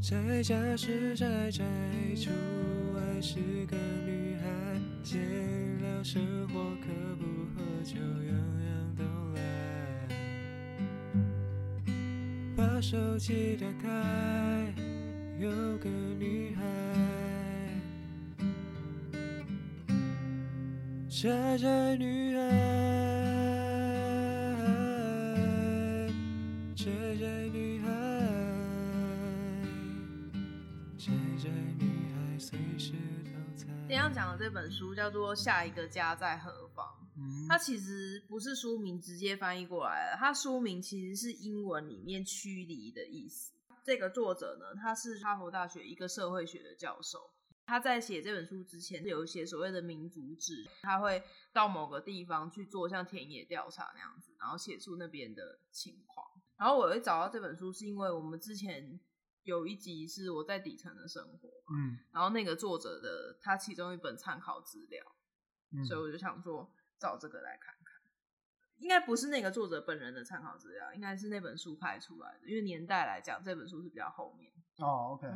在家是宅宅，出外是个女孩，闲聊生活可不喝酒，样样都来。把手机打开，有个女孩，宅宅女孩。天要讲的这本书叫做《下一个家在何方》，它其实不是书名直接翻译过来的，它书名其实是英文里面“驱离”的意思。这个作者呢，他是哈佛大学一个社会学的教授，他在写这本书之前有一些所谓的民族志，他会到某个地方去做像田野调查那样子，然后写出那边的情况。然后我会找到这本书，是因为我们之前。有一集是我在底层的生活，嗯，然后那个作者的他其中一本参考资料，嗯，所以我就想说找这个来看看，应该不是那个作者本人的参考资料，应该是那本书拍出来的，因为年代来讲，这本书是比较后面。哦，OK。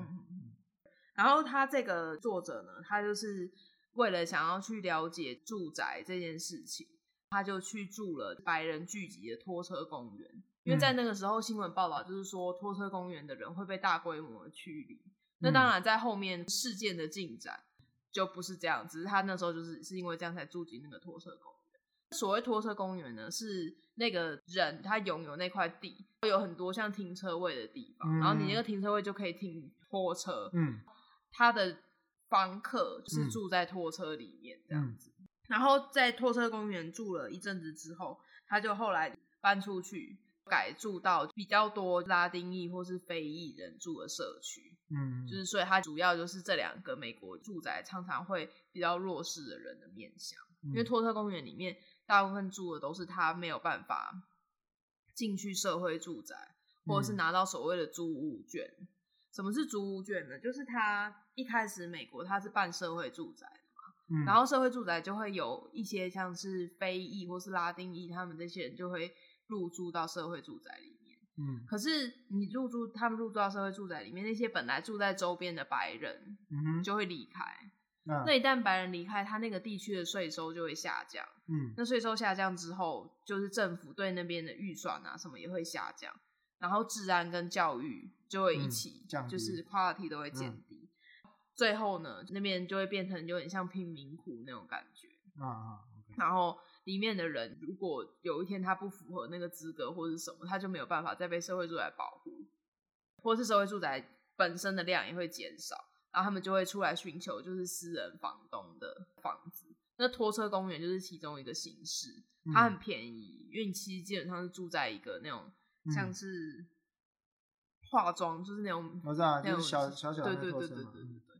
然后他这个作者呢，他就是为了想要去了解住宅这件事情，他就去住了白人聚集的拖车公园。因为在那个时候，新闻报道就是说拖车公园的人会被大规模的驱离。那当然，在后面事件的进展就不是这样，只是他那时候就是是因为这样才住进那个拖车公园。所谓拖车公园呢，是那个人他拥有那块地，有很多像停车位的地方，然后你那个停车位就可以停拖车。嗯，他的房客是住在拖车里面这样子。然后在拖车公园住了一阵子之后，他就后来搬出去。改住到比较多拉丁裔或是非裔人住的社区，嗯，就是所以它主要就是这两个美国住宅常常会比较弱势的人的面向，嗯，因为托特公园里面大部分住的都是他没有办法进去社会住宅，或者是拿到所谓的租屋券。嗯。什么是租屋券呢？就是他一开始美国他是办社会住宅的嘛，嗯，然后社会住宅就会有一些像是非裔或是拉丁裔，他们这些人就会。入住到社会住宅里面，嗯，可是你入住他们入住到社会住宅里面，那些本来住在周边的白人，嗯，就会离开。嗯，那一旦白人离开，他那个地区的税收就会下降，嗯，那税收下降之后，就是政府对那边的预算啊什么也会下降，然后治安跟教育就会一起，嗯，就是。quality 都会减低，嗯，最后呢，那边就会变成有点像贫民窟那种感觉，啊啊，okay，然后。里面的人，如果有一天他不符合那个资格或者什么，他就没有办法再被社会住宅保护，或是社会住宅本身的量也会减少，然后他们就会出来寻求就是私人房东的房子。那拖车公园就是其中一个形式，它很便宜，因为你其实基本上是住在一个那种像是化妆，就是那种我知道，就是小小小的对对对对对对对。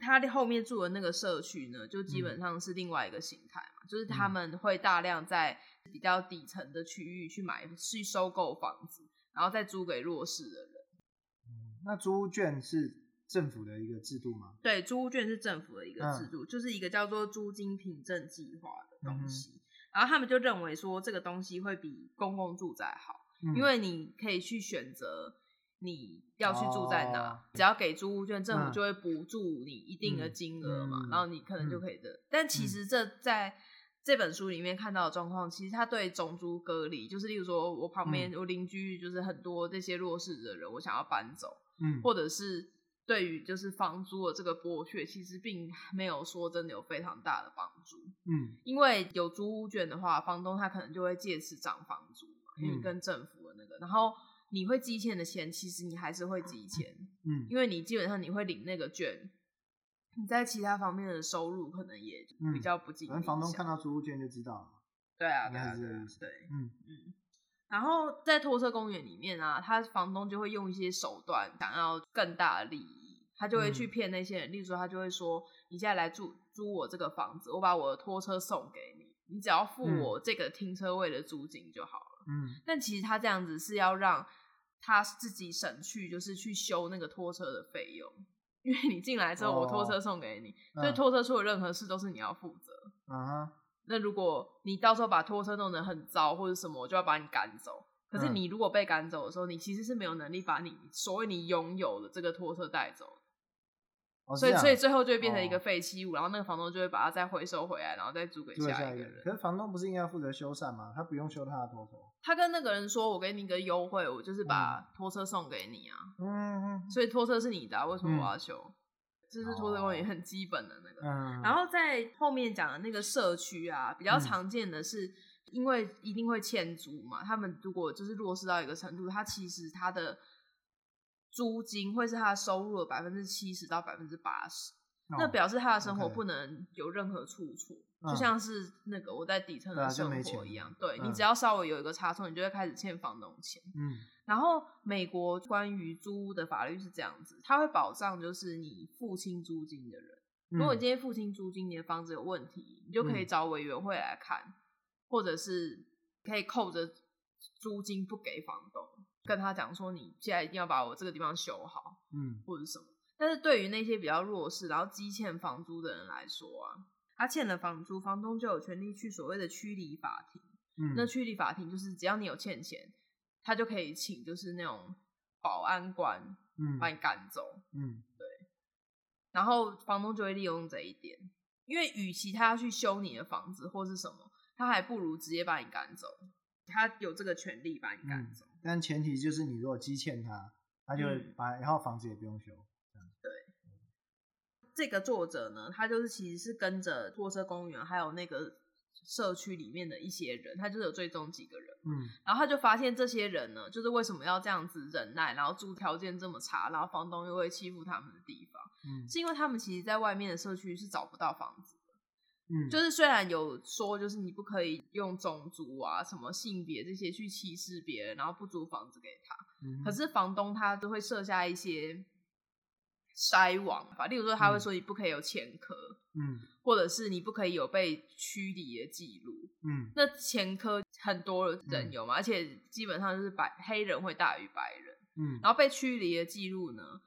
他后面住的那个社区呢，就基本上是另外一个形态嘛，嗯，就是他们会大量在比较底层的区域去买，去收购房子，然后再租给弱势的人。嗯，那租屋券是政府的一个制度吗？对，租屋券是政府的一个制度，嗯，就是一个叫做租金凭证计划的东西，嗯。然后他们就认为说，这个东西会比公共住宅好，嗯，因为你可以去选择。你要去住在哪？Oh, 只要给租屋券，政府就会补助你一定的金额嘛，嗯，然后你可能就可以的。嗯，但其实这在这本书里面看到的状况，其实他对种族隔离，就是例如说我旁边我邻居就是很多这些弱势的人，我想要搬走，嗯，或者是对于就是房租的这个剥削，其实并 没有说真的有非常大的帮助，嗯，因为有租屋券的话，房东他可能就会借此涨房租嘛，因为跟政府的那个，然后。你会积欠的钱，其实你还是会积欠，嗯，因为你基本上你会领那个券，你在其他方面的收入可能也比较不济。反正房东看到租屋券就知道了。对啊，对啊，对啊，对，嗯嗯。然后在拖车公园里面啊，他房东就会用一些手段，想要更大的利益，他就会去骗那些人，例如说他就会说：“你现在来住租我这个房子，我把我的拖车送给你，你只要付我这个停车位的租金就好了。”嗯，但其实他这样子是要让。他自己省去，就是去修那个拖车的费用，因为你进来之后，我拖车送给你，哦、所以拖车出了任何事都是你要负责。啊，那如果你到时候把拖车弄得很糟或者什么，我就要把你赶走。可是你如果被赶走的时候，你其实是没有能力把你所谓你拥有的这个拖车带走。哦、所以，所以最后就会变成一个废弃物，哦，然后那个房东就会把它再回收回来，然后再租给下一个人。可是房东不是应该负责修缮吗？他不用修他的拖车。他跟那个人说：“我给你一个优惠，我就是把拖车送给你啊。”嗯，所以拖车是你的，啊，为什么我要修？嗯、这是拖车公园很基本的那个。嗯。然后在后面讲的那个社区啊，比较常见的是，因为一定会欠租嘛，他们如果就是弱势到一个程度，他其实他的。租金会是他的收入的百分之七十到百分之八十，那表示他的生活不能有任何处处.就像是那个我在底层的生活一样。嗯、对、嗯、你只要稍微有一个差错，你就会开始欠房东钱。嗯，然后美国关于租屋的法律是这样子，他会保障就是你付清租金的人，嗯、如果你今天付清租金，你的房子有问题，你就可以找委员会来看，嗯、或者是可以扣着租金不给房东。跟他讲说，你现在一定要把我这个地方修好，嗯，或者什么。但是对于那些比较弱势，然后积欠房租的人来说啊，他欠了房租，房东就有权利去所谓的驱离法庭。嗯，那驱离法庭就是只要你有欠钱，他就可以请就是那种保安官，嗯，把你赶走。嗯，对。然后房东就会利用这一点，因为与其他要去修你的房子或是什么，他还不如直接把你赶走。他有这个权利把你赶走。嗯但前提就是你如果积欠他，他就会把，然后房子也不用修。对，这个作者呢，他就是其实是跟着货车公园还有那个社区里面的一些人，他就是有追踪几个人，嗯，然后他就发现这些人呢，就是为什么要这样子忍耐，然后住条件这么差，然后房东又会欺负他们的地方，嗯，是因为他们其实在外面的社区是找不到房子。嗯，就是虽然有说，就是你不可以用种族啊、什么性别这些去歧视别人，然后不租房子给他。嗯，可是房东他都会设下一些筛网吧，例如说他会说你不可以有前科，嗯，或者是你不可以有被驱离的记录，嗯，那前科很多人有嘛，嗯，而且基本上就是白黑人会大于白人，嗯，然后被驱离的记录呢，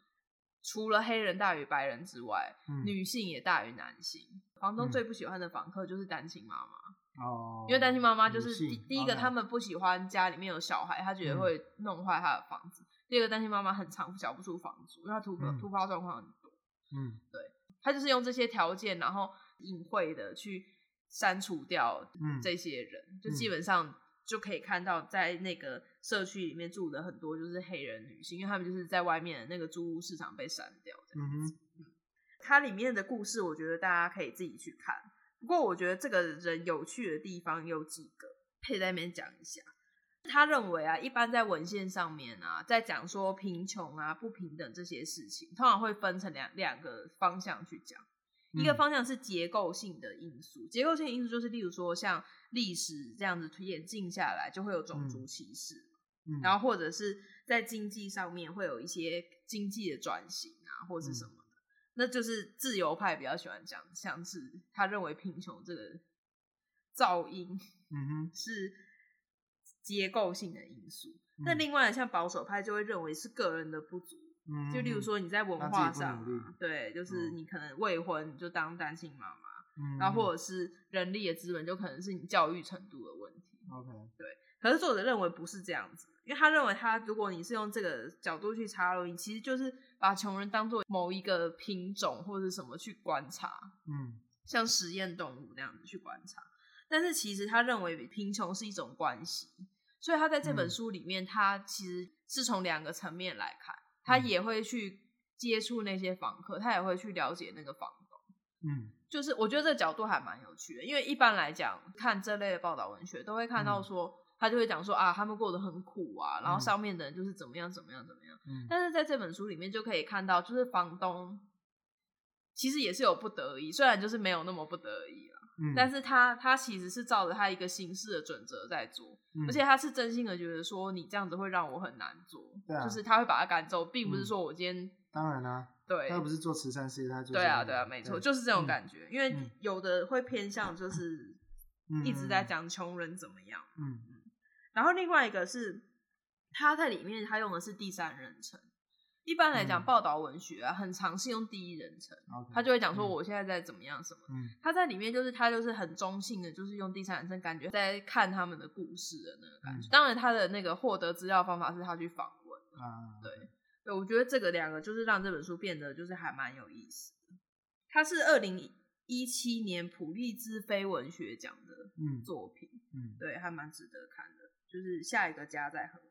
除了黑人大于白人之外，嗯，女性也大于男性。房东最不喜欢的房客就是单亲妈妈哦，因为单亲妈妈就是第第一个，他们不喜欢家里面有小孩，他觉得会弄坏他的房子。嗯、第二个，单亲妈妈很常缴不出房租，因为他突突、发状况很多。嗯，对，他就是用这些条件，然后隐晦的去删除掉这些人，嗯、就基本上就可以看到，在那个社区里面住的很多就是黑人女性，因为他们就是在外面的那个租屋市场被删掉这样子。嗯它里面的故事，我觉得大家可以自己去看。不过，我觉得这个人有趣的地方有几个，可以在那边讲一下。他认为啊，一般在文献上面啊，在讲说贫穷啊、不平等这些事情，通常会分成两两个方向去讲。一个方向是结构性的因素，嗯、结构性因素就是，例如说像历史这样子演进下来，就会有种族歧视，嗯，然后或者是在经济上面会有一些经济的转型啊，或者是什么。嗯那就是自由派比较喜欢讲，像是他认为贫穷这个噪音，嗯哼，是结构性的因素。那、嗯、另外像保守派就会认为是个人的不足，嗯，就例如说你在文化上、啊，对，就是你可能未婚就当单亲妈妈，嗯，然后或者是人力的资本就可能是你教育程度的问题，OK，对。可是作者认为不是这样子，因为他认为他如果你是用这个角度去插入，你其实就是。把穷人当做某一个品种或者什么去观察，嗯，像实验动物那样子去观察。但是其实他认为贫穷是一种关系，所以他在这本书里面，他其实是从两个层面来看，他也会去接触那些房客，他也会去了解那个房东，嗯，就是我觉得这个角度还蛮有趣的，因为一般来讲看这类的报道文学，都会看到说。他就会讲说啊，他们过得很苦啊，然后上面的人就是怎么样怎么样怎么样。嗯。但是在这本书里面就可以看到，就是房东其实也是有不得已，虽然就是没有那么不得已了。嗯。但是他他其实是照着他一个行事的准则在做，嗯，而且他是真心的觉得说你这样子会让我很难做。就是他会把他赶走，并不是说我今天。当然啦。对。他又不是做慈善事业，他做。对啊对啊，没错，就是这种感觉。因为有的会偏向就是一直在讲穷人怎么样。嗯。然后另外一个是他在里面，他用的是第三人称，一般来讲，嗯报道文学啊，很常是用第一人称他就会讲说嗯我现在在怎么样什么。嗯他在里面就是他就是很中性的，就是用第三人称，感觉在看他们的故事的那个感觉。嗯当然，他的那个获得资料方法是他去访问。啊，对对，我觉得这个两个就是让这本书变得就是还蛮有意思的。它是二零一七年普利兹非文学奖的嗯作品，嗯对，还蛮值得看的。就是下一个家在何方。